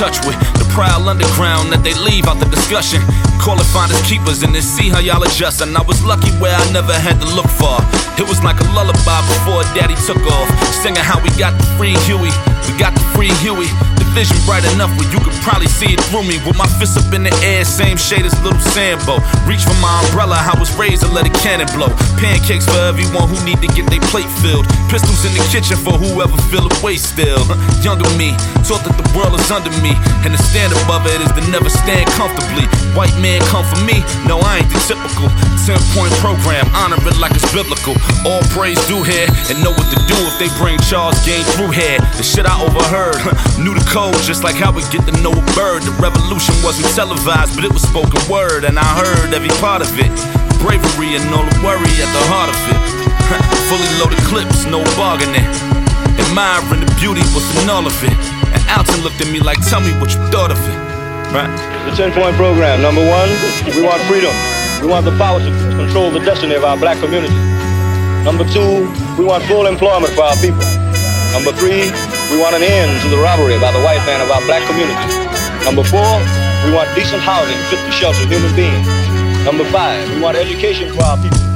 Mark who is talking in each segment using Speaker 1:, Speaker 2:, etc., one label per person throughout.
Speaker 1: touch with. The proud underground that they leave out the discussion. Call it finders keepers and then see how y'all adjust. And I was lucky where I never had to look far. It was like a lullaby before daddy took off. Singing how we got the free Huey, we got the free Huey. The vision bright enough where you could probably see it through me. With my fists up in the air, same shade as little Sambo. Reach for my umbrella, I was raised to let a cannon blow. Pancakes for everyone who need to get their plate filled. Pistols in the kitchen for whoever feel a way still. Younger me, taught that the world is under me. And to stand above it is to never stand comfortably. White man come for me, no, I ain't the typical. 10 point program, honor it like it's biblical. All praise due here, and know what to do if they bring Charles Game through here. The shit I overheard, knew the code just like how we get to know a bird. The revolution wasn't televised, but it was spoken word, and I heard every part of it. Bravery and all the worry at the heart of it. Fully loaded clips, no bargaining. Admiring the beauty, what's in all of it. And Alton looked at me like, tell me what you thought of it. Right?
Speaker 2: The 10 point program. Number one, we want freedom. We want the power to control the destiny of our black community. Number two, we want full employment for our people. Number three, we want an end to the robbery by the white man of our black community. Number four, we want decent housing fit to shelter human beings. Number five, we want education for our people.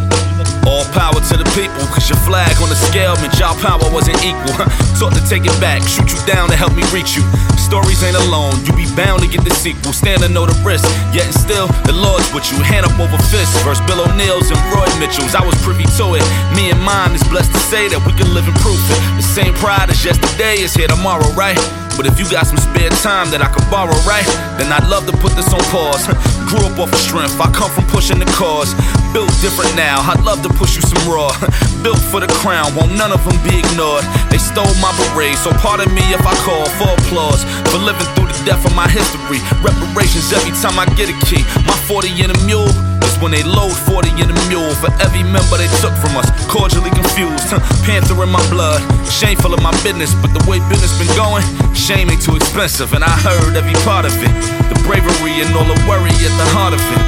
Speaker 1: All power to the people, cause your flag on the scale meant y'all power wasn't equal. Taught to take it back, shoot you down to help me reach you. Stories ain't alone, you be bound to get the sequel. Stand to know the risk, yet and still, the Lord's with you. Hand up over fists, verse Bill O'Neal's and Roy Mitchell's. I was privy to it. Me and mine is blessed to say that we can live and proof it. The same pride as yesterday is here tomorrow, right? But if you got some spare time that I could borrow, right? Then I'd love to put this on pause. Grew up off of strength, I come from pushing the cause. Built different now, I'd love to push you some raw. Built for the crown, won't none of them be ignored. They stole my beret, so pardon me if I call for applause. For living through the death of my history. Reparations every time I get a key. My 40 in a mule is when they load 40 in a mule. For every member they took from us, cordially confused. Panther in my blood, shameful of my business, but the way business been going, shame ain't too expensive. And I heard every part of it. The bravery and all the worry at the heart of it.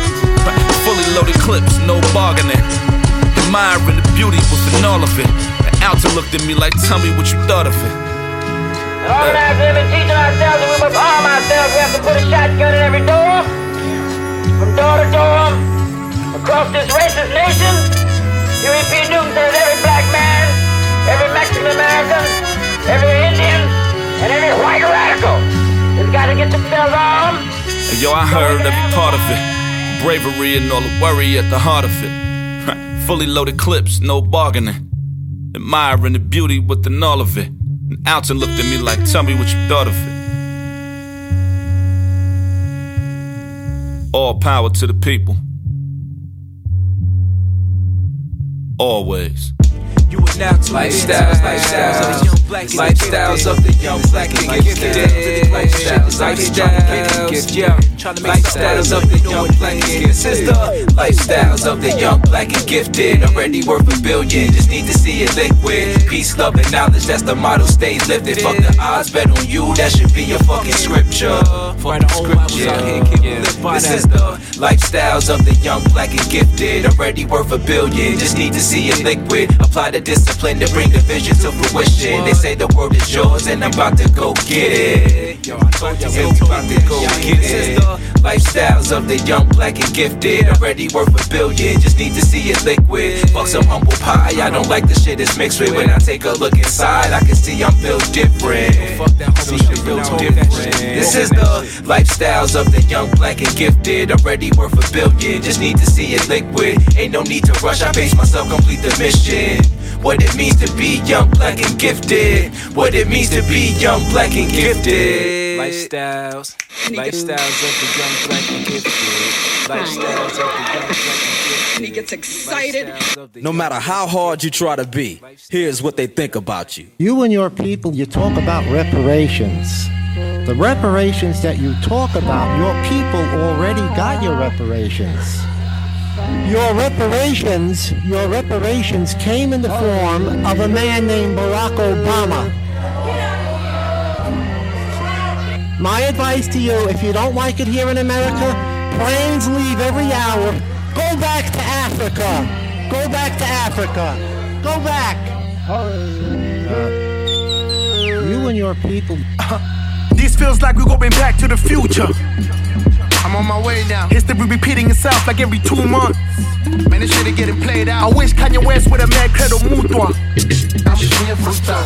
Speaker 1: Fully loaded clips, no bargaining. Admiring the beauty within all of it. And Alton looked at me like, tell me what you thought of it.
Speaker 3: Organized living, teaching ourselves that we must arm ourselves. We have to put a shotgun in every door, from door to door, across this racist nation. P. Newton says every black man, every Mexican American, every Indian, and every white radical has got to get themselves armed.
Speaker 1: And yo, I heard every part of it. Bravery and all the worry at the heart of it. Fully loaded clips, no bargaining. Admiring the beauty within all of it. And Alton looked at me like, tell me what you thought of it. All power to the people. Always.
Speaker 4: You are now tuned
Speaker 5: Lifestyles, lifestyles, lifestyles of the young black and gifted. Lifestyles, lifestyles,
Speaker 4: yeah. Trying to make
Speaker 5: lifestyles of the young black and gifted. The lifestyles of the young black and gifted. Already worth a billion, just need to see it liquid. Peace, love, and knowledge, that's the motto, stays lifted. Fuck the odds, bet on you, that should be your fucking scripture. Fucking scripture. This is the lifestyles of the young black and gifted. Already worth a billion, just need to see it liquid. Apply the discipline to bring the vision to fruition. They say the world is yours, and I'm about to go get it. Yo, I told you, I'm about to go get it. Lifestyles of the young, black, and gifted. Already worth a billion, just need to see it liquid. Fuck some humble pie, I don't like the shit it's mixed with. When I take a look inside, I can see I'm built different. Built different. This is the lifestyles of the young, black, and gifted. Already worth a billion, just need to see it liquid. Ain't no need to rush, I pace myself, complete the mission. What it means to be young, black, and gifted.
Speaker 6: It. What it means to be young, black, and gifted.
Speaker 5: Lifestyles, lifestyles of the young, black, and gifted. Lifestyles of the young, black, and gifted.
Speaker 7: He gets excited.
Speaker 8: No matter how hard you try to be, here's what they think about you.
Speaker 9: You and your people, you talk about reparations. The reparations that you talk about, your people already got your reparations. Your reparations, your reparations came in the form of a man named Barack Obama. My advice to you, if you don't like it here in America, planes leave every hour. Go back to Africa. Go back to Africa. Go back. You and your people.
Speaker 10: This feels like we're going back to the future. I'm on my way now. History repeating itself like every two months. Man, this shit is getting played out. I wish Kanye West would have made credo mutua.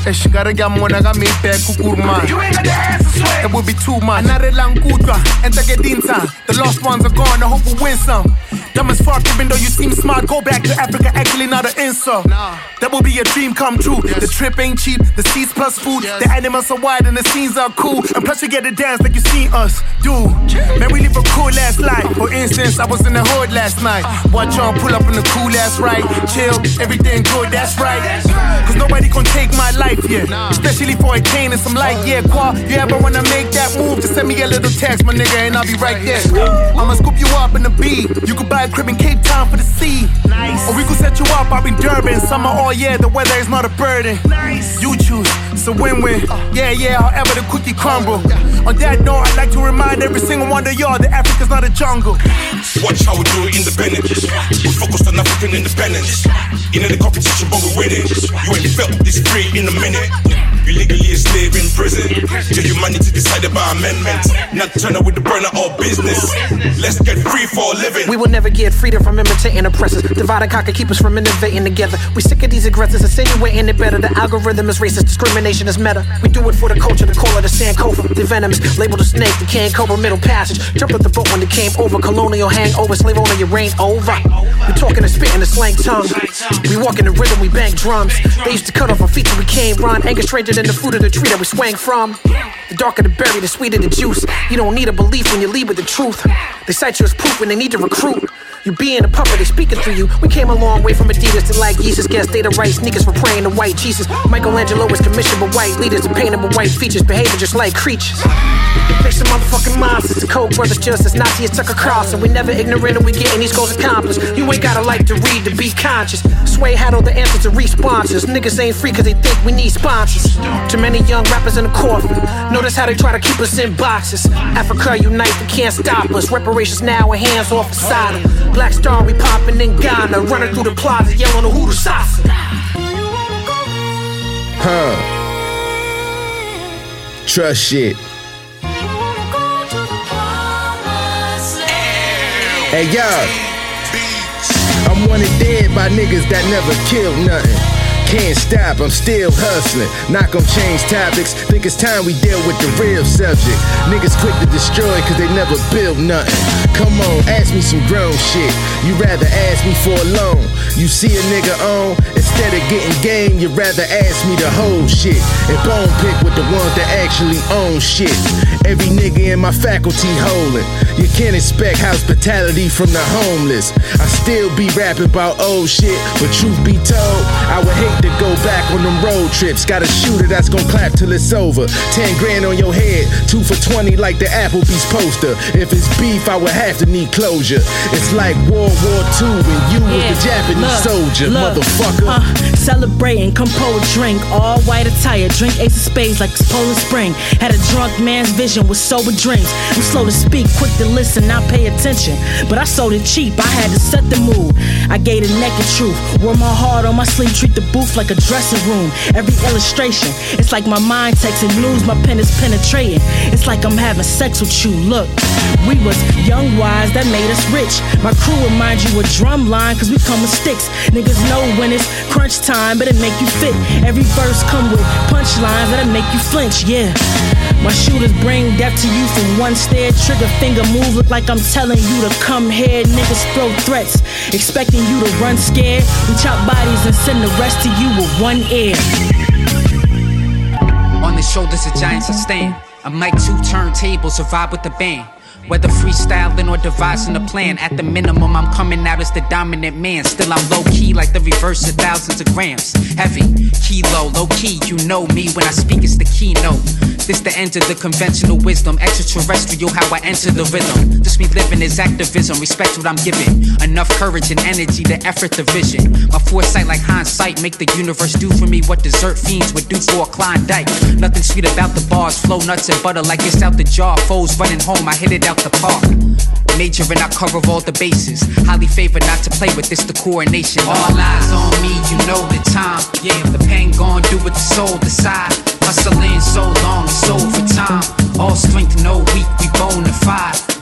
Speaker 10: eshikarega got me back kukurma You ain't got the answer, swear. It would be too much. Another langutwa, enter gedinta. The lost ones are gone, I hope we win some. Dumb as fuck, even though you seem smart, go back to Africa, actually not an insult. Nah. That will be a dream come true. Yes. The trip ain't cheap, the seats plus food. Yes. The animals are wide and the scenes are cool. And plus you get to dance like you seen us do. Man, we live a cool ass life. For instance, I was in the hood last night. Watch on pull up in the cool ass right. Chill, everything good, that's right. Cause nobody gon' take my life yet. Especially for a cane and some light, yeah. Qua, you ever wanna make that move? Just send me a little text, my nigga, and I'll be right there. I'ma scoop you up in the beat. You can buy a crib in Cape Town for the sea. Nice. Or we could set you up up in Durban. Summer oh, all year, the weather is not a burden. Nice. You choose, it's a win-win. Yeah, yeah, however the cookie crumble. On that note, I'd like to remind every single one of y'all that Africa's not a jungle.
Speaker 11: Watch how we do it independent. We focused on African independence. In the competition, but we winning. You ain't felt this free in a minute. You legally a slave in prison. Your humanity decided by amendment. Not up with the burner or business. Let's get free for a living.
Speaker 12: We will never get freedom from imitating oppressors. Divide and conquer, keep us from innovating together. We sick of these aggressors insinuating it better. The algorithm is racist, discrimination is meta. We do it for the culture, the call of the Sankofa. The venomous, labeled a snake, the can cobra, middle passage. Jump at the boat when it came over. Colonial hangover, slave owner, your reign over. We talking and spitting the slang tongue. We walk in the rhythm, we bang drums. They used to cut off our feet till we came run. Anger stranger than the fruit of the tree that we swang from. The darker the berry, the sweeter the juice. You don't need a belief when you lead with the truth. They cite you as proof when they need to recruit. You being a puppet, they speaking through you. We came a long way from Adidas to like Jesus. Guess they the right sneakers for praying to white Jesus. Michelangelo was commissioned by white leaders to paint them with white features, behaving just like creatures. They some motherfucking monsters. The Koch brothers just as Nazi as Tucker Carlson. We never ignorant and we getting these goals accomplished. You ain't gotta like to read to be conscious. Sway had all the answers to responses. Niggas ain't free cause they think we need sponsors. Too many young rappers in the coffin. Notice how they try to keep us in boxes. Africa unite, they can't stop us. Reparations now with hands off the side. Black Star, we popping in Ghana. Running through the plaza, yelling the Uhuru Sasa.
Speaker 13: Huh. Trust shit. Hey yo, I'm wanted dead by niggas that never killed nothing. Can't stop, I'm still hustling. Not gonna change topics. Think it's time we deal with the real subject. Niggas quick to destroy cause they never build nothing. Come on, ask me some grown shit. You rather ask me for a loan. You see a nigga on, instead of getting game, you rather ask me the whole shit. And bone pick with the ones that actually own shit. Every nigga in my faculty holding. You can't expect hospitality from the homeless. I still be rapping about old shit, but truth be told, I would hate to go back on them road trips. Got a shooter that's gonna clap till it's over. 10 grand on your head, two for 20 like the Applebee's poster. If it's beef, I would have to need closure. It's like World War II when you yeah, was the Japanese look, soldier, look, motherfucker. Uh,
Speaker 14: celebrating, come pour a drink, all white attire. Drink ace of spades like it's Poland Spring. Had a drunk man's vision with sober drinks. I'm slow to speak, quick to listen, not pay attention. But I sold it cheap, I had to set the mood. I gave the naked truth, wore my heart on my sleeve, treat the booth like a dressing room. Every illustration, it's like my mind takes texting news, my pen is penetrating. It's like I'm having sex with you. Look, we was young wise that made us rich. My crew remind you a drum line, cause we come with sticks. Niggas know when it's crunch time, but it make you fit. Every verse come with punchlines that'll make you flinch, yeah. My shooters bring death to you from one stare, trigger finger move. Look like I'm telling you to come here. Niggas throw threats, expecting you to run scared. We chop bodies and send the rest to you you with one ear.
Speaker 15: On the shoulders of giants I stand. A mic, two turntables, survive with the band. Whether freestyling or devising a plan, at the minimum, I'm coming out as the dominant man. Still, I'm low key, like the reverse of thousands of grams. Heavy, kilo, low key, you know me when I speak, it's the keynote. This the end of the conventional wisdom, extraterrestrial, how I enter the rhythm. This me living is activism, respect what I'm giving. Enough courage and energy to effort the vision. My foresight, like hindsight, make the universe do for me what dessert fiends would do for a Klondike. Nothing sweet about the bars, flow nuts and butter like it's out the jar. Foes running home, I hit it out the park. Major and I cover all the bases. Highly favored not to play with this, the coronation. All eyes on me, you know the time. Yeah, the pain gone, do what the soul decide. Hustling so long, so for time. All strength, no weak, we bona fide.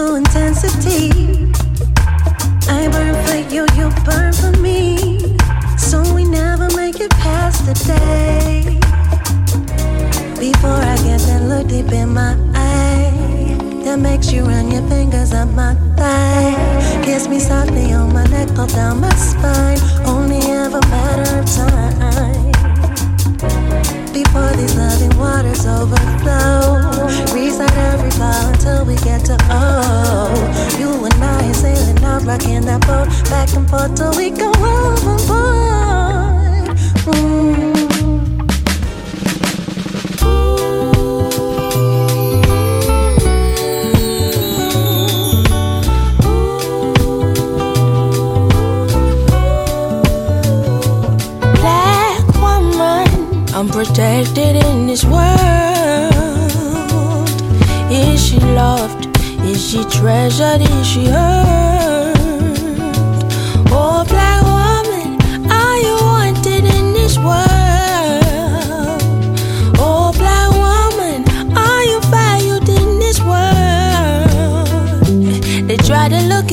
Speaker 16: To
Speaker 17: intensity. I burn for you, you burn for me. So we never make it past the day. Before I get that look deep in my eye, that makes you run your fingers up my thigh. Kiss me softly on my neck, all down my spine. Only ever matter of time. Before these loving waters overflow, reset every fall until we get to oh. You and I are sailing out, rocking that boat back and forth till we go overboard. Mm.
Speaker 18: Protected in this world. Is she loved? Is she treasured? Is she heard? Oh, black woman, are you wanted in this world? Oh, black woman, are you valued in this world? They try to look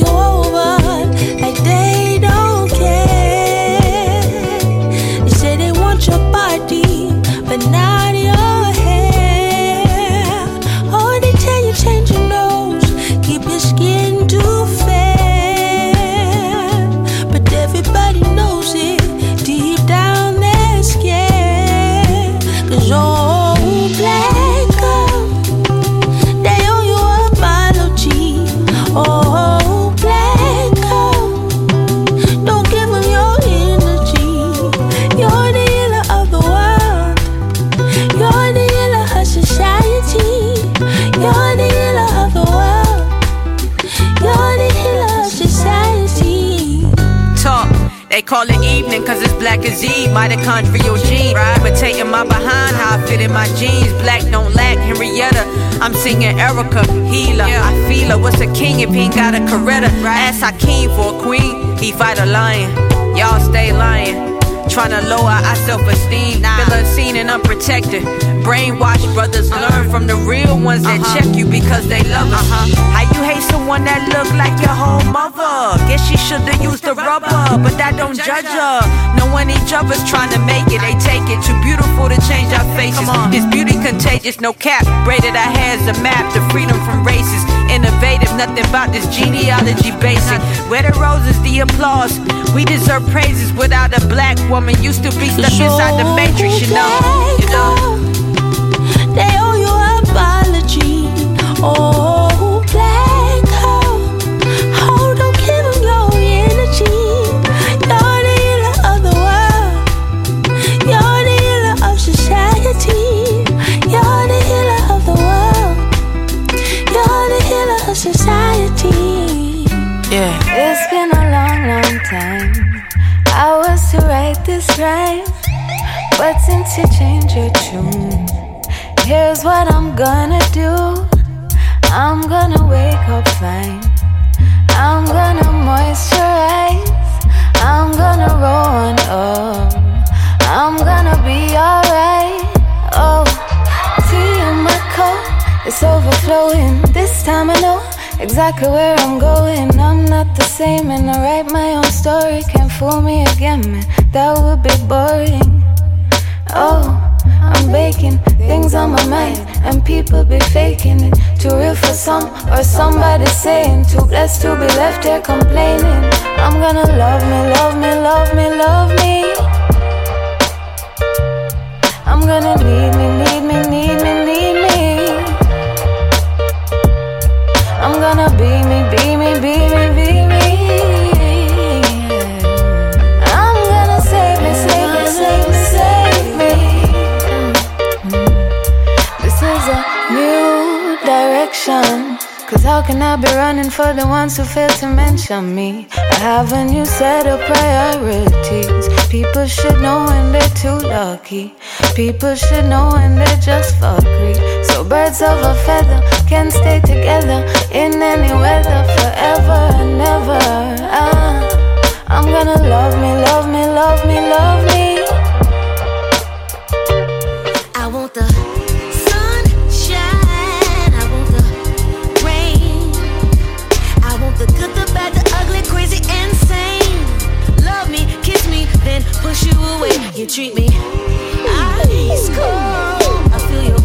Speaker 18: black
Speaker 19: as Eve, mitochondrial gene. Imitating my behind, how I fit in my jeans. Black don't lack, Henrietta. I'm singing Erica, healer. I feel her. What's a king if he ain't got a Coretta? Ask Hakeem for a queen, he fight a lion. Y'all stay lying. Tryna lower our self-esteem, feel unseen and unprotected. Brainwashed brothers uh-huh. learn from the real ones that uh-huh. check you because they love us. Uh-huh. How you hate someone that look like your whole mother? Guess she should've used the rubber, but that don't judge her. Knowing each other's trying to make it, they take it. Too beautiful to change our faces. This beauty contagious, no cap. Braided our hairs a map to freedom from races. Innovative, nothing about this genealogy basic. Where the roses, the applause. We deserve praises without a black woman. Used to be stuck inside the matrix, you know.
Speaker 18: girl, they owe you apology. Oh,
Speaker 20: but since you changed your tune, here's what I'm gonna do. I'm gonna wake up fine. I'm gonna moisturize. I'm gonna roll on up. I'm gonna be alright. Oh, tea in my cup, it's overflowing. This time I know exactly where I'm going. I'm not the same, and I write my own story. Can't fool me again, man. That would be boring. Oh, I'm baking things on my mind, and people be faking it. Too real for some, or somebody saying too blessed to be left here complaining. I'm gonna love me, love me, love me, love me. I'm gonna need me, need me, need me, need me. I'm gonna be me, be me, be me, be me. Direction. Cause how can I be running for the ones who fail to mention me? I have a new set of priorities. People should know when they're too lucky. People should know when they're just fuckery. So birds of a feather can stay together in any weather forever and ever. Ah, I'm gonna love me, love me, love me, love me.
Speaker 18: Push you away. You treat me ice cold. I feel your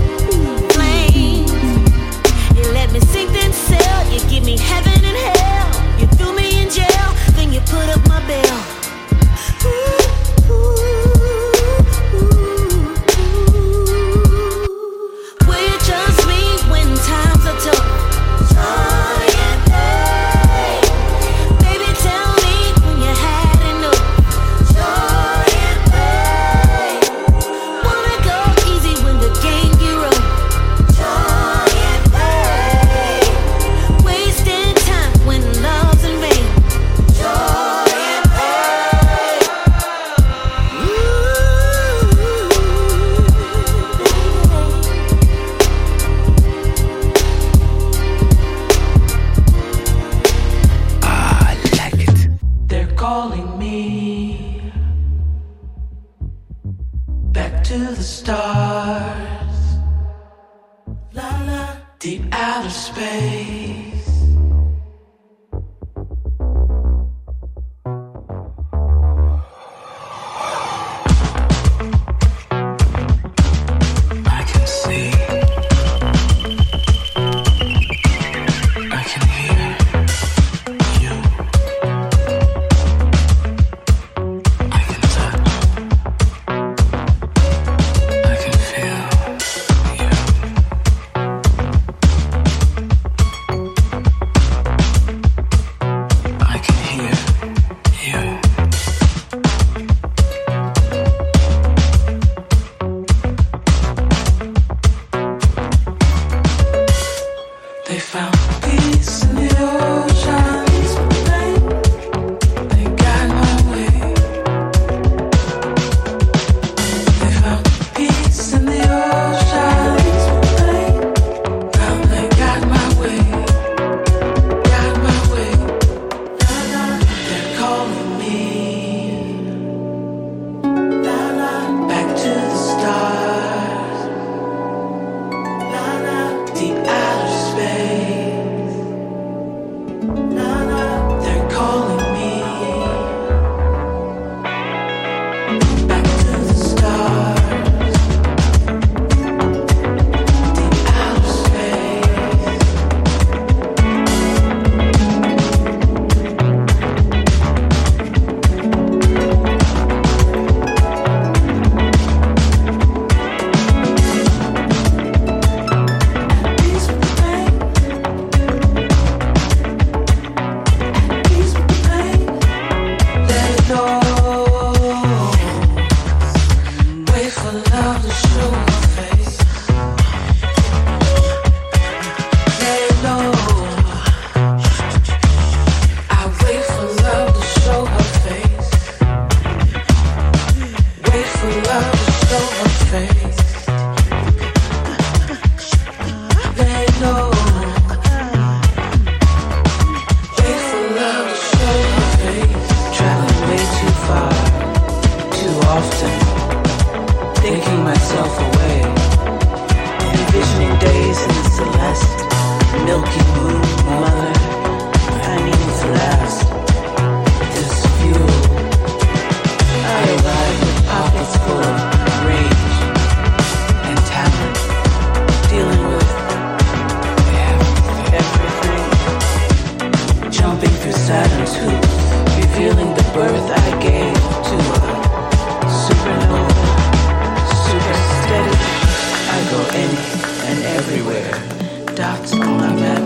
Speaker 18: flame. You let me sink then sail. You give me heaven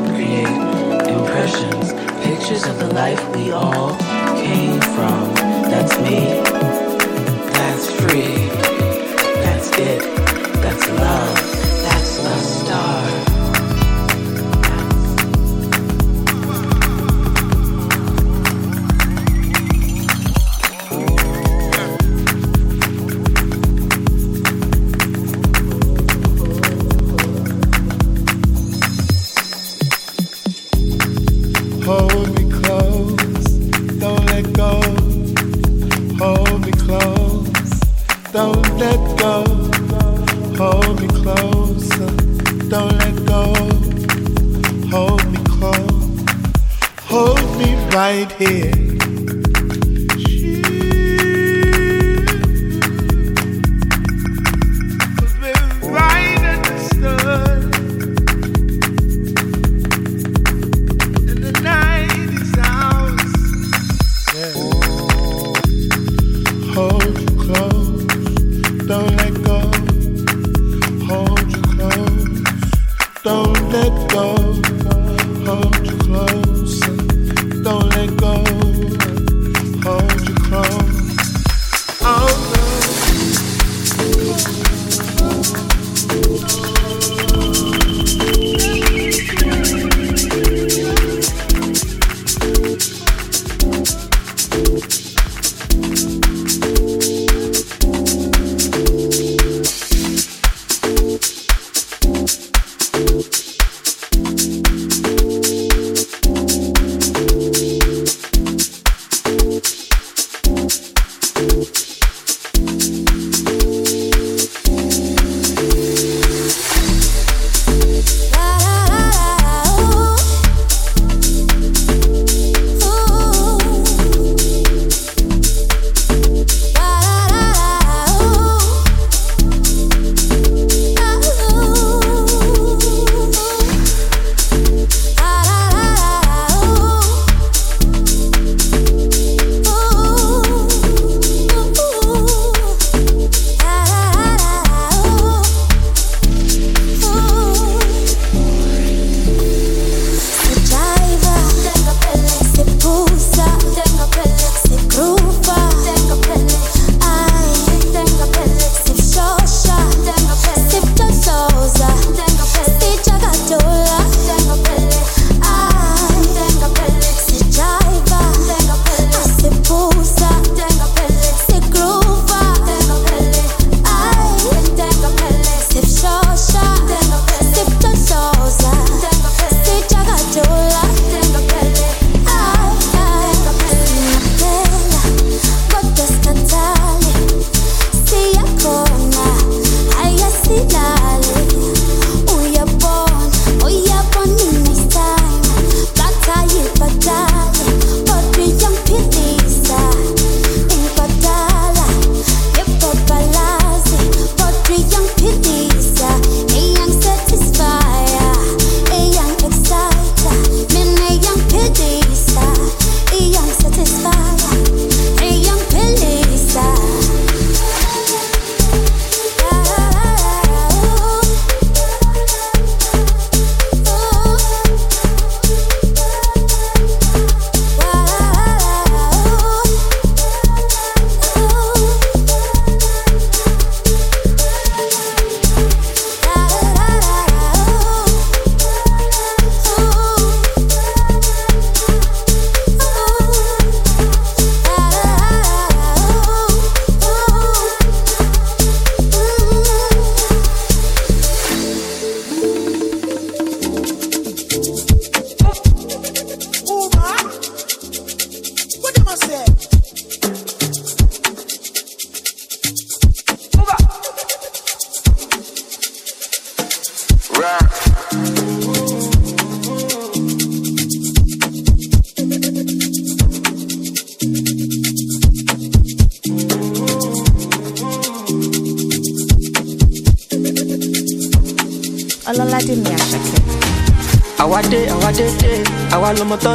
Speaker 10: create impressions, pictures of the life we all came from. That's me. That's free. That's it. That's love. That's the star.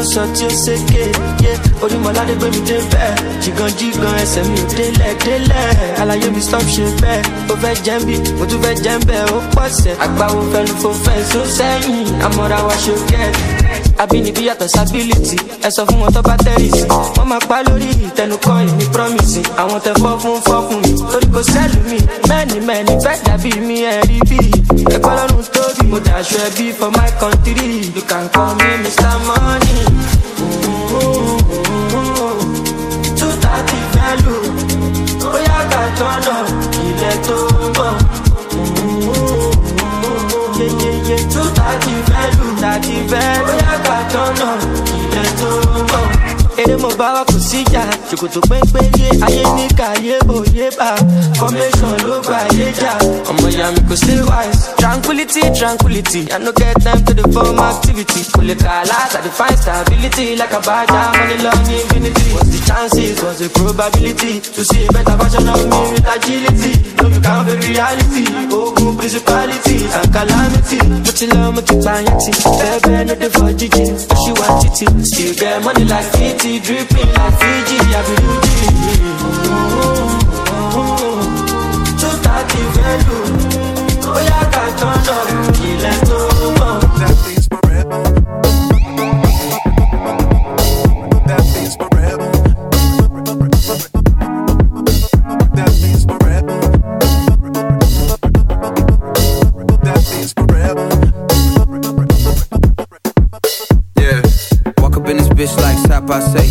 Speaker 21: Sọ tí ó ṣèké yé orímọládé gbé mi dé bẹ́ẹ̀ jìgàn jìgàn ẹsẹ̀ mi ò délẹ̀ délẹ̀ àlàyé mi stop ṣe bẹ́ẹ̀ ó fẹ́ jẹ́ bí mo tún fẹ́ jẹ́ bẹ́ẹ̀ ó pọ̀ sẹ̀ àgbáwo fẹnu fo fẹ́ so sẹ́yìn àmọ́ra wa ṣe kẹ́ẹ̀ abínibí yàtọ̀ sábìlìtì ẹ sọ fún wọn tó bá tẹ́rìsì wọ́n máa pa lórí ìtẹnukọ́ èmi promise àwọn tẹ fọ́ fún fọ́ fún mi torí kò sẹ́lù mi mẹ́ni mẹ́ni fẹ́ dàbí mi ẹ̀ rí bí ẹ̀kọ́ lọ́run tóbi mo dàṣọ ẹbí for my country you can call me mr money. thirty fẹ́ lù bóyá ká tọ́nà ilẹ̀ lù thirty fẹ́ mo bá wa kò síjà ṣòkòtò pépé yé ayé ní kàyé òye bá. Formation ló gba ayé jà. Ọmọ ìyá mi kò sí wise. tranquility tranquility. I no get time to dey form activity. Kò lè kà láti find stability. Like abaja money long infinity. What's the chances? What's the probability? To see a better version of me with agility. No be count the reality. Ogun principality and calamity. Mo ti lọ mo ti gbàyàn tí bẹ́ẹ̀ bẹ́ẹ̀ no dey for jíjí oṣù wa títí. Still get money like fifty dripping like fiji abiruji. two thirty fẹ́lú bóyá ká tọ́nà ilẹ̀ tó mọ̀.
Speaker 22: Yeah. Walk up in this bitch like Sap I say.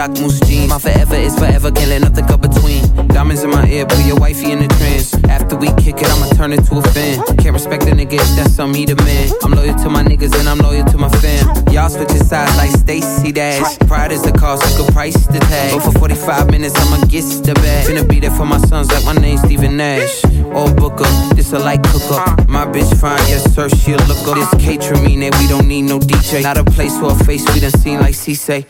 Speaker 22: My forever is forever, can't let nothing go between. Diamonds in my ear, put your wifey in the trance. After we kick it, I'ma turn it to a fan. Can't respect a nigga that's me he man. I'm loyal to my niggas and I'm loyal. Y'all switching sides like Stacy Dash. Pride is the cost, you could price the tag. But for 45 minutes, I'ma get the bag. Finna be there for my sons like my name's Steven Nash. Or Booker, this a light cook up. Uh. My bitch fine, yes sir, she'll look up. This catering mean that we don't need no DJ. Not a place for a face we done seen like C say.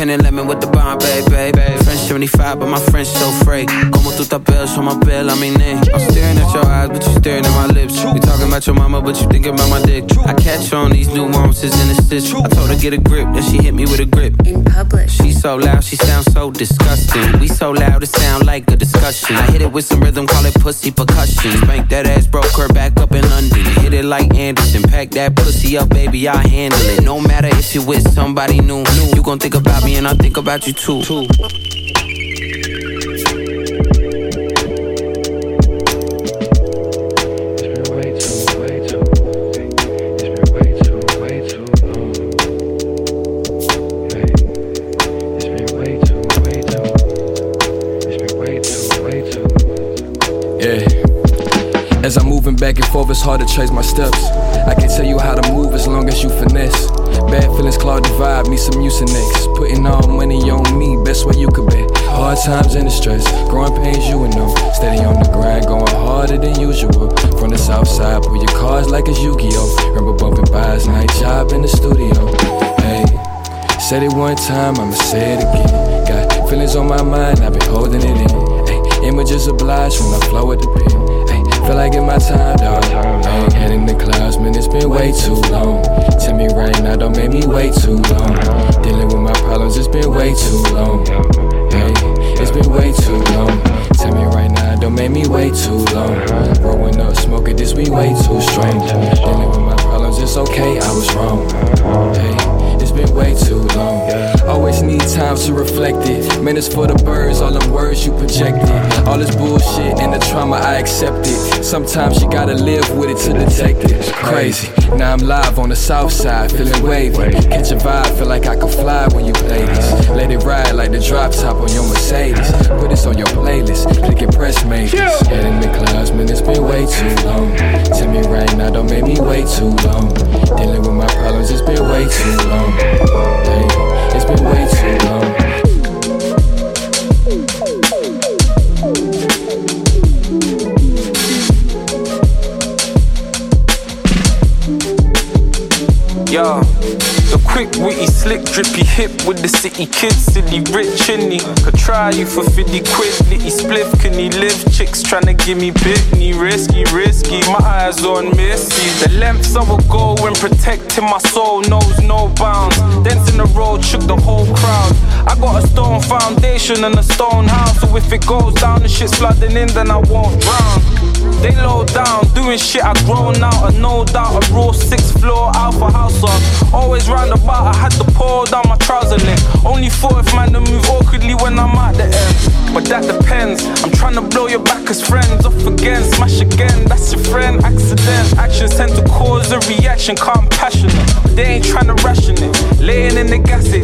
Speaker 22: Champagne and lemon with the Bombay, babe. French 75, but my French so free. Como tu tapel, show my bill, I mean. I'm at your eyes, but you staring at my lips. We talking about your mama, but you thinking about my dick. I catch on these nuances and assists. I told her get a grip, then she hit me with a grip.
Speaker 23: In public.
Speaker 22: She so loud, she sounds so disgusting. We so loud, it sound like a discussion. I hit it with some rhythm, call it pussy percussion. Spank that ass, broke her back up in London. Hit it like Anderson, pack that pussy up, baby, I handle it. No matter if you with somebody new, you gon' think about me and I think about you too.
Speaker 24: Back and forth, it's hard to trace my steps. I can tell you how to move as long as you finesse. Bad feelings cloud the vibe, me some Mucinex. Putting all money on me, best way you could bet. Hard times and the stress, growing pains you would know. Steady on the grind, going harder than usual. From the south side, pull your cars like it's Yu-Gi-Oh! Remember bumping his night job in the studio. Hey, said it one time, I'ma say it again. Got feelings on my mind, I've been holding it in. Hey, images obliged when I flow with the pen. Feel like in my time, dog. Hey, head in the clouds, man, it's been way too long. Tell me right now, don't make me wait too long. Dealing with my problems, it's been way too long. Hey, it's been way too long. Tell me right now, don't make me wait too long. Growing up, smoking this, we way too strong. Dealing with my problems, it's okay, I was wrong. Hey, it's been way too long. Always need time to reflect it. Man, it's for the birds, all them words you projected. All this bullshit and the trauma, I accept it. Sometimes you gotta live with it to detect it. Crazy. Now I'm live on the south side, feeling wavy. Catch a vibe, feel like I could fly when you play this. Uh-huh. Let it ride like the drop top on your Mercedes. Uh-huh. Put this on your playlist, click it, press majors. Head in the clouds, man, it's been way too long. Tell me right now, don't make me wait too long. Dealing with my problems, it's been way too long. Baby, it's been way too long.
Speaker 23: Quick, witty, slick, drippy hip with the city kids, silly rich in he Could try you for 50 quid, litty spliff, can he live? Chicks tryna give me Bitney, risky, risky, my eyes on Missy. The lengths I will go when protecting my soul knows no bounds. Dents in the road shook the whole crowd. I got a stone foundation and a stone house, so if it goes down, the shit's flooding in, then I won't drown. They low down, doing shit I grown out, and no doubt a raw six floor alpha house on. Always round about, I had to pull down my trouser. Only thought if man to move awkwardly when I'm at the end. But that depends. I'm trying to blow your back as friends. Off again, smash again, that's your friend. Accident, actions tend to cause a reaction, calm, passionate. They ain't trying to ration it. Laying in the gas it.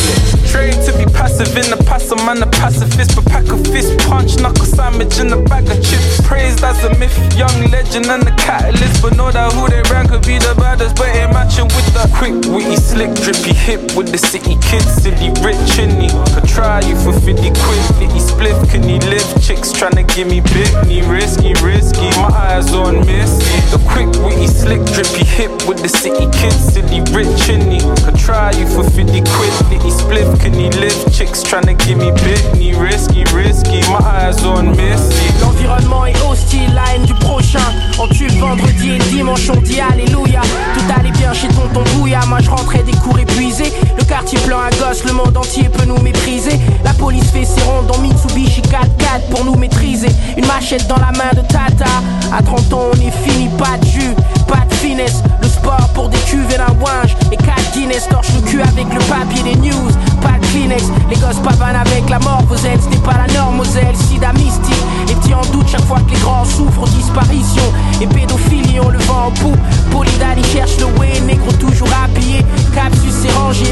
Speaker 23: Trained to be passive in the passive man, a pacifist, but pack a fist punch, knuckle sandwich in a bag of chips. Praised as a myth, young legend and the catalyst. But know that who they ran could be the baddest, but ain't matching with the quick, witty, slick, drippy hip with the city kids, silly rich in he Could try you for 50 quid, litty spliff, he live? Chicks tryna give me Bitney, risky, risky, my eyes on Missy. The quick, witty, slick, drippy hip with the city kids, silly rich in he Could try you for 50 quid, litty spliff, can he live? Chicks tryna give me Bitney, risky, risky, my eyes on Missy.
Speaker 14: L'environnement est hostile, la haine du prochain. On tue vendredi et dimanche, on dit Alléluia. Tout allait bien chez tonton Bouya, moi je rentrais des cours épuisés. Le quartier plein à gosse, le monde entier peut nous mépriser. La police fait ses rondes en Mitsubishi 4x4 pour nous maîtriser. Une machette dans la main de Tata. À 30 ans, on est fini, pas de jus, pas de finesse. Le sport pour des cuves et d'un ouinge. Et 4 Guinness torche le cul avec le papier des news. Pas de Kleenex, les gosses pavanent avec la mort. Vos ailes, c'était pas la norme, aux ailes, sida mystique. Les petits en doute chaque fois que les grands souffrent, disparition. Et pédophilie, on le vend en poupe. Polydali cherche le way, négro toujours habillé. Capsus s'est rangé,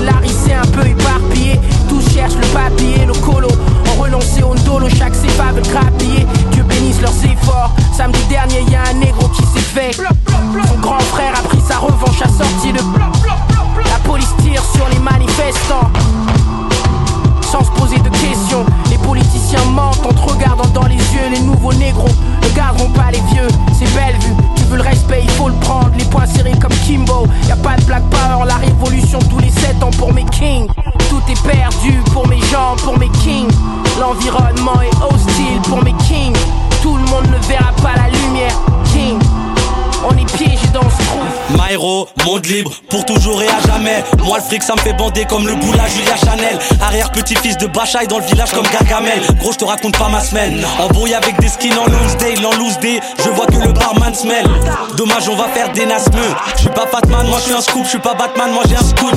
Speaker 14: c'est un peu éparpillé. Tous cherchent le papier, le colo. On renoncé au dolo, chaque cépa veut grappiller. Dieu bénisse leurs efforts. Samedi dernier, y a un négro qui s'est fait. Son grand frère a pris sa revanche à sortie de. La police tire sur les manifestants. Sans se poser de questions, politiciens mentent en te regardant dans les yeux. Les nouveaux négros ne garderont pas les vieux. C'est belle vue, tu veux le respect, il faut le prendre. Les poings serrés comme Kimbo. Y a pas de Black Power, la révolution tous les 7 ans pour mes kings. Tout est perdu pour mes gens, pour mes kings. L'environnement est hostile pour mes kings. Tout le monde ne verra pas la lumière, king. On est piégé dans ce trou.
Speaker 25: Myro, monde libre, pour toujours et à jamais. Moi, le fric, ça me fait bander comme le boula Julia Chanel. Arrière petit-fils de Bachaï dans le village comme Gargamel. Gros, je te raconte pas ma semaine. Embrouillé avec des skins en loose day, en loose day. Je vois que le barman se mêle. Dommage, on va faire des nasmeux. Je pas Batman, moi je suis un scoop. Je suis pas Batman, moi j'ai un scoop.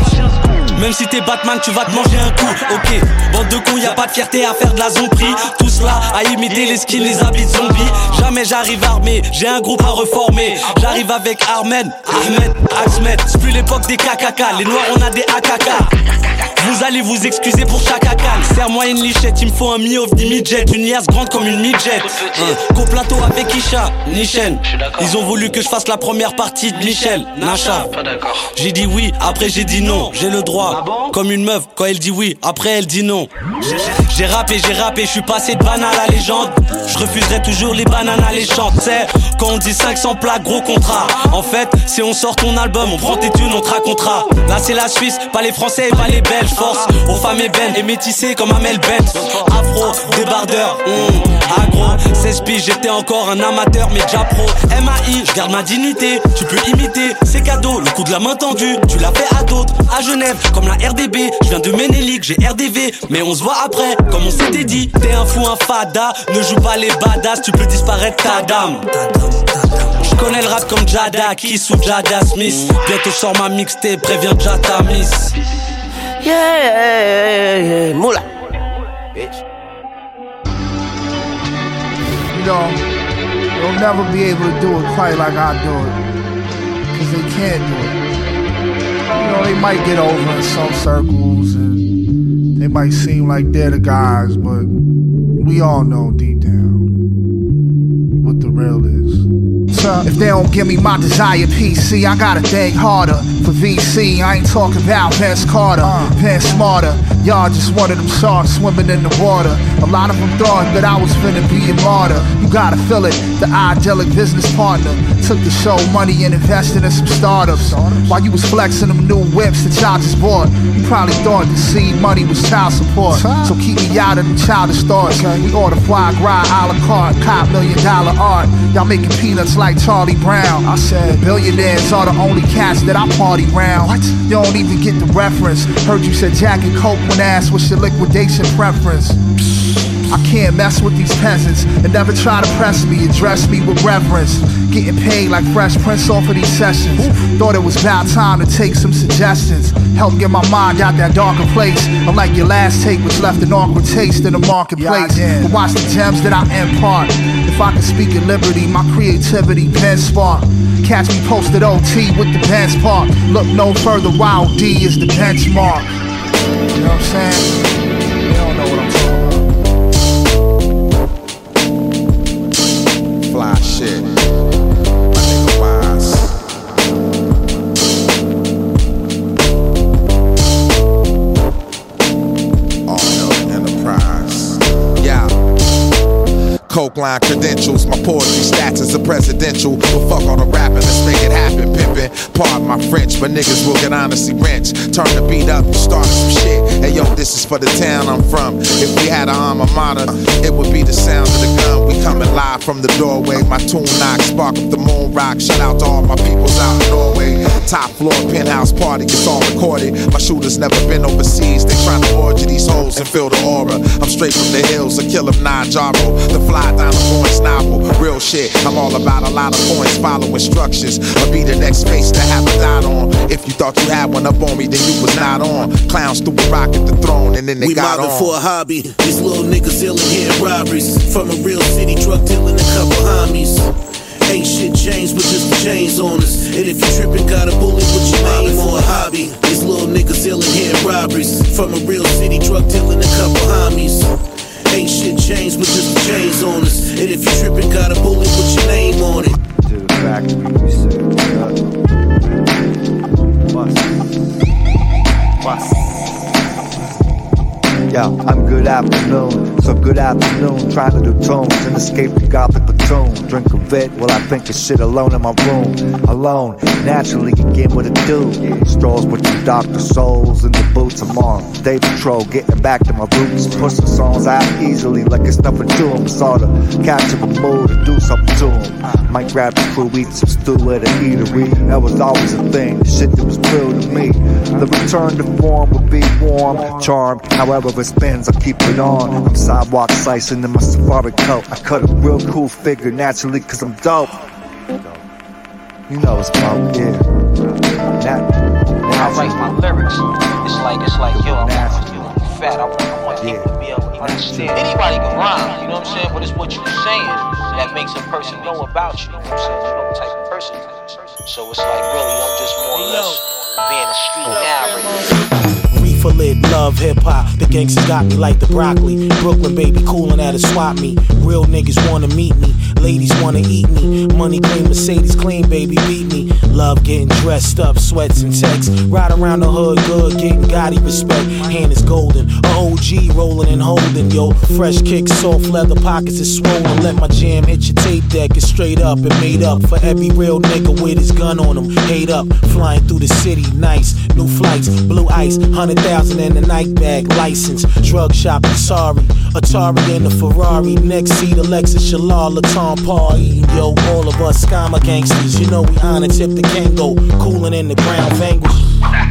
Speaker 25: Même si t'es Batman, tu vas te manger un coup. Ok, bande de cons, y a pas de fierté à faire de la zombie. Tout cela à imiter les skins, les habits de zombies. Jamais j'arrive armé, j'ai un groupe à reformer. J'arrive avec Armen, Ahmed, Axmed. C'est plus l'époque des KKK, les noirs on a des AKK. Vous allez vous excuser pour chaque acal. Serre-moi une lichette, il me faut un mi-ovni midget. Une liasse grande comme une midget. Hein. Coplateau avec Isha, Nichen. Ils ont voulu que je fasse la première partie de Michel, Nacha. J'ai dit oui, après j'ai dit non. J'ai le droit. Comme une meuf, quand elle dit oui, après elle dit non. J'ai rappé, j'ai rappé, je suis passé de banane à la légende. Je refuserai toujours les bananes alléchantes. C'est quand on dit 500 plaques, gros contrat. En fait, si on sort ton album, on prend tes thunes, on te racontera. Là, c'est la Suisse, pas les Français, pas les Belges. Force aux femmes ébènes et métissées comme Amel Bent. Afro, débardeur, hum, agro. 16 piges, j'étais encore un amateur, mais déjà pro. MAI, je garde ma dignité. Tu peux imiter, c'est cadeau. Le coup de la main tendue, tu l'as fait à d'autres. À Genève, comme la RDB. Je viens de Ménélique, j'ai RDV. Mais on se voit après, comme on s'était dit. T'es un fou, un fada. Ne joue pas les badass, tu peux disparaître ta dame. Je connais le rap comme Jadakiss ou Jada Smith. Bientôt sort ma mixtape, préviens Jata Miss.
Speaker 26: Yeah, moolah. Bitch.
Speaker 27: You know, they'll never be able to do it quite like I do it. Because they can't do it. You know, they might get over in some circles and they might seem like they're the guys, but we all know deep down what the real is. If they don't give me my desired PC, I gotta think harder. For VC, I ain't talking about Vince Carter, uh. Vince Smarter. Y'all just one of them sharks swimming in the water. A lot of them thought that I was finna be a martyr. You gotta feel it, the idyllic business partner. Took the show money and invested in some startups. While you was flexing them new whips that y'all just bought, you probably thought the seed money was child support. So keep me out of them childish thoughts. We order foie gras a la carte, cop million dollar art. Y'all making peanuts like Charlie Brown. I said, billionaires are the only cats that I party round. What? You don't even get the reference. Heard you said Jack and Coke when asked what's your liquidation preference. I can't mess with these peasants and never try to press me, address me with reverence. Getting paid like Fresh Prince off of these sessions. Thought it was about time to take some suggestions. Help get my mind out that darker place. Unlike your last take, which left an awkward taste in the marketplace. but watch the gems that I impart. If I could speak at liberty, my creativity pen spark. Catch me posted OT with the Benz part. Look no further, Wild D is the benchmark. You know what I'm saying?
Speaker 28: Line credentials, my poetry stats is a presidential. But fuck all the rapping, let's make it happen, pimpin'. Pardon my French, but niggas will get honestly wrenched. Turn the beat up, and start some shit. Hey yo, this is for the town I'm from. If we had an alma mater, it would be the sound of the gun. We coming live from the doorway. My tune knock, spark up the moon rock. Shout out to all my peoples out in Norway. Top floor penthouse party, it's all recorded. My shooters never been overseas. They tryna orgy these hoes and feel the aura. I'm straight from the hills, a killer nine jarro. The fly down the points novel. Real shit. I'm all about a lot of points, follow instructions. Or be the next face to have a dot on. If you thought you had one up on me, then you was not on. Clowns threw a rock at the throne and then they
Speaker 29: we
Speaker 28: got on.
Speaker 29: for a hobby. These little niggas dealing here robberies. From a real city, drug dealing a couple homies. Ain't shit changed, but just the chains on us. And if you trippin', got a bullet with your name for a hobby. These little niggas dealing here robberies. From a real city, drug dealing a couple homies. Ain't shit changed, but just the chains on us. And if you trippin', got a bullet with your name on it.
Speaker 30: To the factory, we said, Bust. Bust. Yeah, I'm good afternoon. So good afternoon. Trying to do tunes and escape the gothic platoon. Drink a vet while I think of shit alone in my room. Alone, naturally again what it do. Strolls with two Dr. Souls in the boots. I'm day patrol, getting back to my roots. Pushing songs out easily like it's nothing to them. Sort of catch up a mood and do something to them. Might grab the crew, eat some stew at a eatery. That was always a thing. The shit that was real to me. The return to form would be warm, charmed. However it spins, I keep it on. I'm sidewalk slicing in my safari coat. I cut a real cool figure naturally cause I'm dope. You know it's about yeah. Nat-
Speaker 31: I write my lyrics. It's like it's like yo, I'm, I'm fat. I, want- I want people to be able to understand. Anybody can rhyme, you know what I'm saying? But it's what you're saying that makes a person know about you. You know what I'm saying? You know what type of person. you are. So it's like really, I'm just more or less being a street narrator.
Speaker 32: Love hip hop. The gangsters got me like the broccoli. Brooklyn baby coolin' at a swap meet. Real niggas wanna meet me. Ladies wanna eat me. Money clean, Mercedes clean, baby beat me. Love getting dressed up, sweats and texts. Ride around the hood good, getting Gotti respect. Hand is golden. OG rolling and holding, yo. Fresh kicks, soft leather pockets is swollen. Let my jam hit your tape deck. It's straight up and made up for every real nigga with his gun on him. Hate up, flying through the city, nice. New flights, blue ice, hundred thousand in the night bag, license. Drug shopping, sorry. Atari and the Ferrari, next seat Alexis Shalala, Tom Paul eating, yo. All of us Skama gangsters, you know we honor tip the Kango, cooling in the ground vanquish.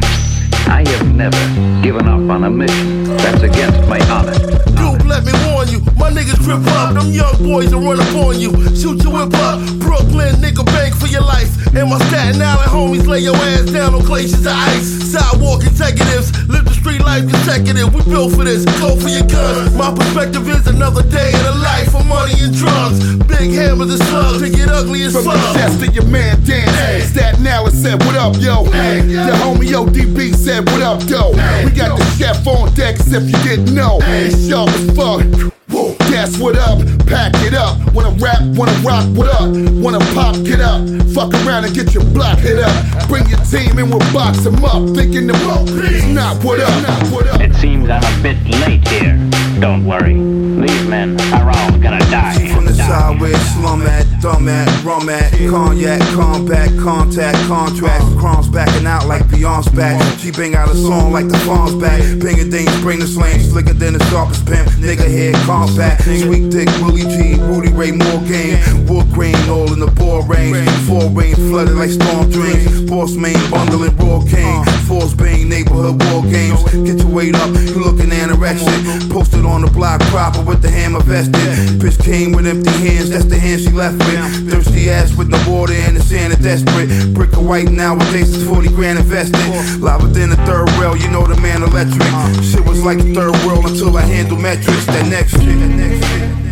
Speaker 33: I have never given up on a mission that's against my honor.
Speaker 29: Dude, let me warn you, my niggas trip up. Them young boys will run up on you. Shoot your whip up. Brooklyn, nigga, bank for your life. And my Staten Island homies lay your ass down on glaciers of ice. Sidewalk executives, live the street life consecutive. We built for this, go for your guns. My perspective is another day in the life of money and drugs. Big hammers and slugs to get ugly as fuck.
Speaker 34: From the chest to your man Dan. Staten Island said, What up, yo? The homie ODB said, What up, though? We got the chef on deck, as if you didn't know. It's sharp as fuck. Whoa, That's what up, pack it up. Wanna rap, wanna rock, what up? Wanna pop, get up. Fuck around and get your block hit up. Bring your team and we'll box them up. Thinking the it's not what up, not what up.
Speaker 33: It seems I'm a bit late here. Don't worry, these men are all gonna die.
Speaker 30: The sideways, slum at, thumb at, rum at, cognac, combat, contact, contract, crumbs backing out like Beyonce back. She bang out a song like the farm's back. Bang a things, bring the slang, slicker than the sharpest pimp. Nigga head compact, sweet dick, Willie G, Rudy Ray game wood grain, all in the ball range. Four rain flooded like storm drains. Boss main bundling raw cane. Force Bane, neighborhood war games. Get your weight up, you looking anorexic. Posted on the block proper with the hammer vested. Bitch came with empty hands, that's the hand she left with. Thirsty ass with no water and the sand is desperate. Brick of white nowadays is 40 grand invested. Live within the third rail, you know the man electric. Shit was like the third world until I handle metrics. That next shit, that next shit.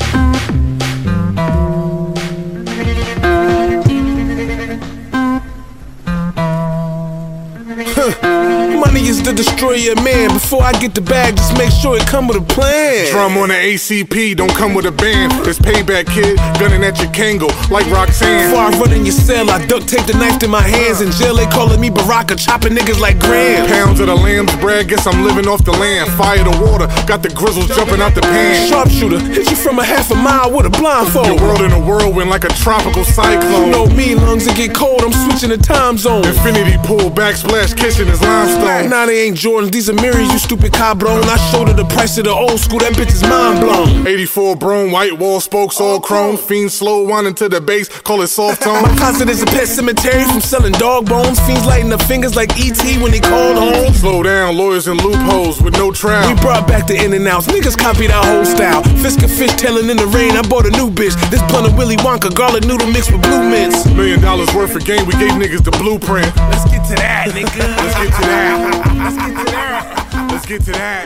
Speaker 32: Is the destroyer of man. Before I get the bag, just make sure it come with a plan.
Speaker 35: Drum on the ACP, don't come with a band. It's payback, kid. Gunning at your Kango, like Roxanne.
Speaker 32: Before I run in your cell, I duct tape the knife to my hands. In jail, they calling me Baraka, chopping niggas like Graham.
Speaker 35: Pounds of the lamb's bread, guess I'm living off the land. Fire the water, got the grizzles jumping out the pan.
Speaker 32: Sharpshooter, hit you from a half a mile with a blindfold.
Speaker 35: Your world in a whirlwind like a tropical cyclone.
Speaker 32: You know me, lungs that get cold, I'm switching the time zone.
Speaker 35: Infinity pool, backsplash, kitchen is limestone.
Speaker 32: Nah, they ain't Jordans, these are mirrors, you stupid cabron. I showed her the price of the old school, that bitch is mind blown.
Speaker 35: 84 Brome, white wall spokes, all chrome. Fiend slow winding to the base, call it soft tone.
Speaker 32: My closet is a pet cemetery from selling dog bones. Fiends lighting the fingers like ET when they called home.
Speaker 35: Slow down, lawyers and loopholes with no trial.
Speaker 32: We brought back the in and outs. Niggas copied our whole style. Fisk and fish tailing in the rain. I bought a new bitch. This blunt of Willy Wonka, garlic noodle mixed with blue mints.
Speaker 35: Million dollars worth of game, we gave niggas the blueprint.
Speaker 32: Let's get to that, nigga.
Speaker 35: Let's get to that. Let's get to that. Let's get to that.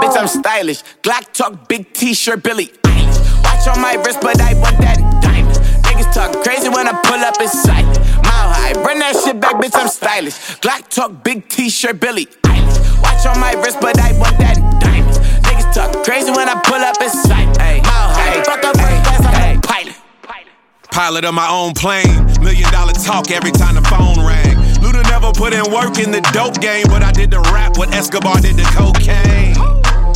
Speaker 36: Bitch, I'm stylish. Glock talk, big t-shirt, Billie. Watch on my wrist, but I want that diamond. Niggas talk crazy when I pull up in sight. Mile high, run that shit back, bitch, I'm stylish. Glock talk, big t-shirt, Billie Eilish. Watch on my wrist, but I want that diamond. Niggas talk crazy when I pull up in sight. Mile high, fuck up first class, I'm a pilot.
Speaker 37: Pilot of my own plane. Million dollar talk every time the phone rang. Luda never put in work in the dope game, but I did the rap what Escobar did the cocaine.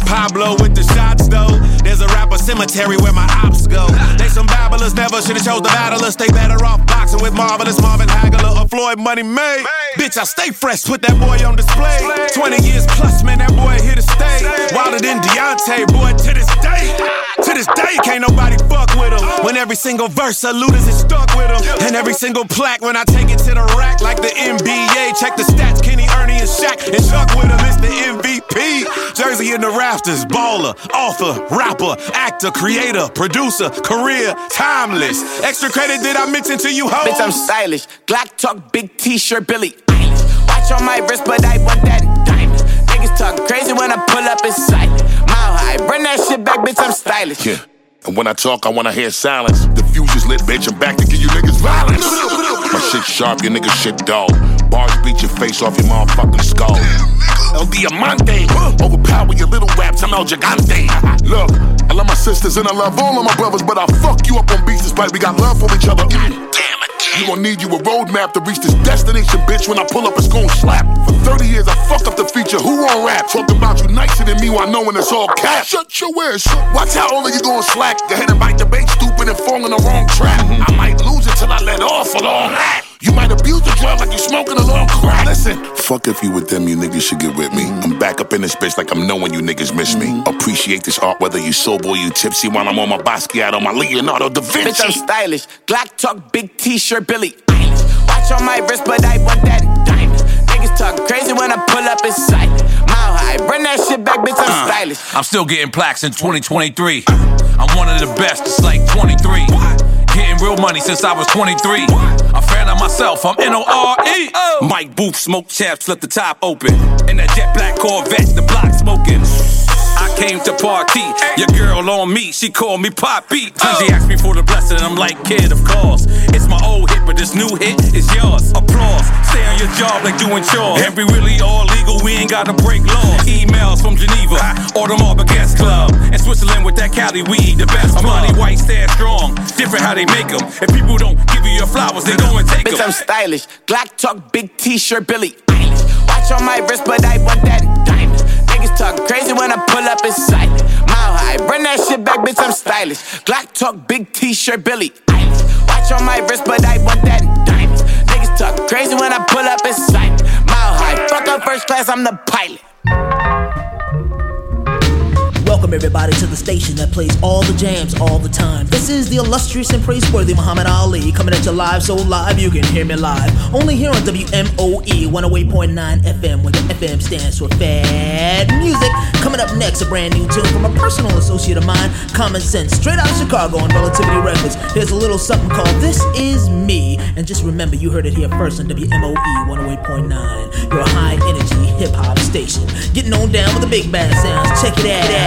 Speaker 37: Pablo with the shots though. There's a rapper cemetery where my ops go. They some babblers, never should've chose the battlers. They better off boxing with marvelous Marvin Hagler or Floyd Money May. Bitch, I stay fresh, put that boy on display. 20 years plus, man, that boy here to stay. Wilder than Deontay, boy, to this. To this day, can't nobody fuck with him. When every single verse Luda's is stuck with him. And every single plaque when I take it to the rack like the NBA. Check the stats, Kenny, Ernie, and Shaq. And Chuck with him, it's the MVP. Jersey in the rafters, baller, author, rapper, actor, creator, producer, career, timeless. Extra credit did I mention to you, ho?
Speaker 36: Bitch, I'm stylish. Glock talk, big t-shirt, Billie Eilish. Watch on my wrist, but I want that diamond. Niggas talk crazy when I pull up in sight. Run that shit back, bitch, I'm stylish.
Speaker 38: Yeah. And when I talk, I wanna hear silence. The fuse is lit, bitch. I'm back to give you niggas violence. My shit sharp, your niggas shit dull. Bars beat your face off your motherfucking skull. El Diamante, overpower your little raps. I'm El Gigante. Look, I love my sisters and I love all of my brothers, but I fuck you up on beats despite we got love for each other. God damn it. You gon' need you a roadmap to reach this destination, bitch. When I pull up, it's gon' slap. For 30 years, I fuck up the feature. Who on rap? Talking about you nicer than
Speaker 30: me while knowing it's all cap. Shut your ass. Watch how all of you gon' slack. Go ahead and bite the bait, stupid and fall in the wrong trap. I might lose it till I let off a long You might abuse the drug like you smoking a long crack. Listen, fuck if you with them, you niggas should get with me. I'm back up in this bitch like I'm knowing you niggas miss me. Mm-hmm. Appreciate this art whether you sober or you tipsy while I'm on my Basquiat on my Leonardo da Vinci.
Speaker 36: Bitch, I'm stylish. Glock talk, big t-shirt, Billie. Watch on my wrist, but I want that diamond. Niggas talk crazy when I pull up in sight. Mile high, bring that shit back, bitch, I'm uh, stylish.
Speaker 37: I'm still getting plaques in 2023. I'm one of the best, it's like 23. Getting real money since I was 23. I'm fan of myself, I'm N O R E. Oh. Mike Booth, smoke chaps, left the top open. In that jet black Corvette, the block smoking. Came to party, your girl on me, she called me Poppy. Then she asked me for the blessing, and I'm like, kid, of course. It's my old hit, but this new hit is yours. Applause, stay on your job like doing chores. And we really all legal, we ain't gotta break laws. Emails from Geneva, or the Marble Gas Club. In Switzerland with that Cali weed, the best. Money white, stand strong, different how they make them. If people don't give you your flowers, they go and take them.
Speaker 36: Bitch, I'm stylish. Glock talk, big t-shirt, Billie Eilish. Watch on my wrist, but I want that diamond. Talk crazy when I pull up in sight. Mile high, run that shit back, bitch, I'm stylish. Glock talk, big t-shirt, Billie Eilish. Watch on my wrist, but I want that diamond. Niggas talk crazy when I pull up in sight. Mile high, fuck up first class, I'm the pilot.
Speaker 39: Welcome everybody to the station that plays all the jams all the time. This is the illustrious and praiseworthy Muhammad Ali coming at you live, so live you can hear me live. Only here on WMOE 108.9 FM, where the FM stands for Fat Music. Coming up next, a brand new tune from a personal associate of mine, Common Sense, straight out of Chicago on Relativity Records. Here's a little something called This Is Me, and just remember you heard it here first on WMOE 108.9, your high energy hip hop station. Getting on down with the big bad sounds. Check it out.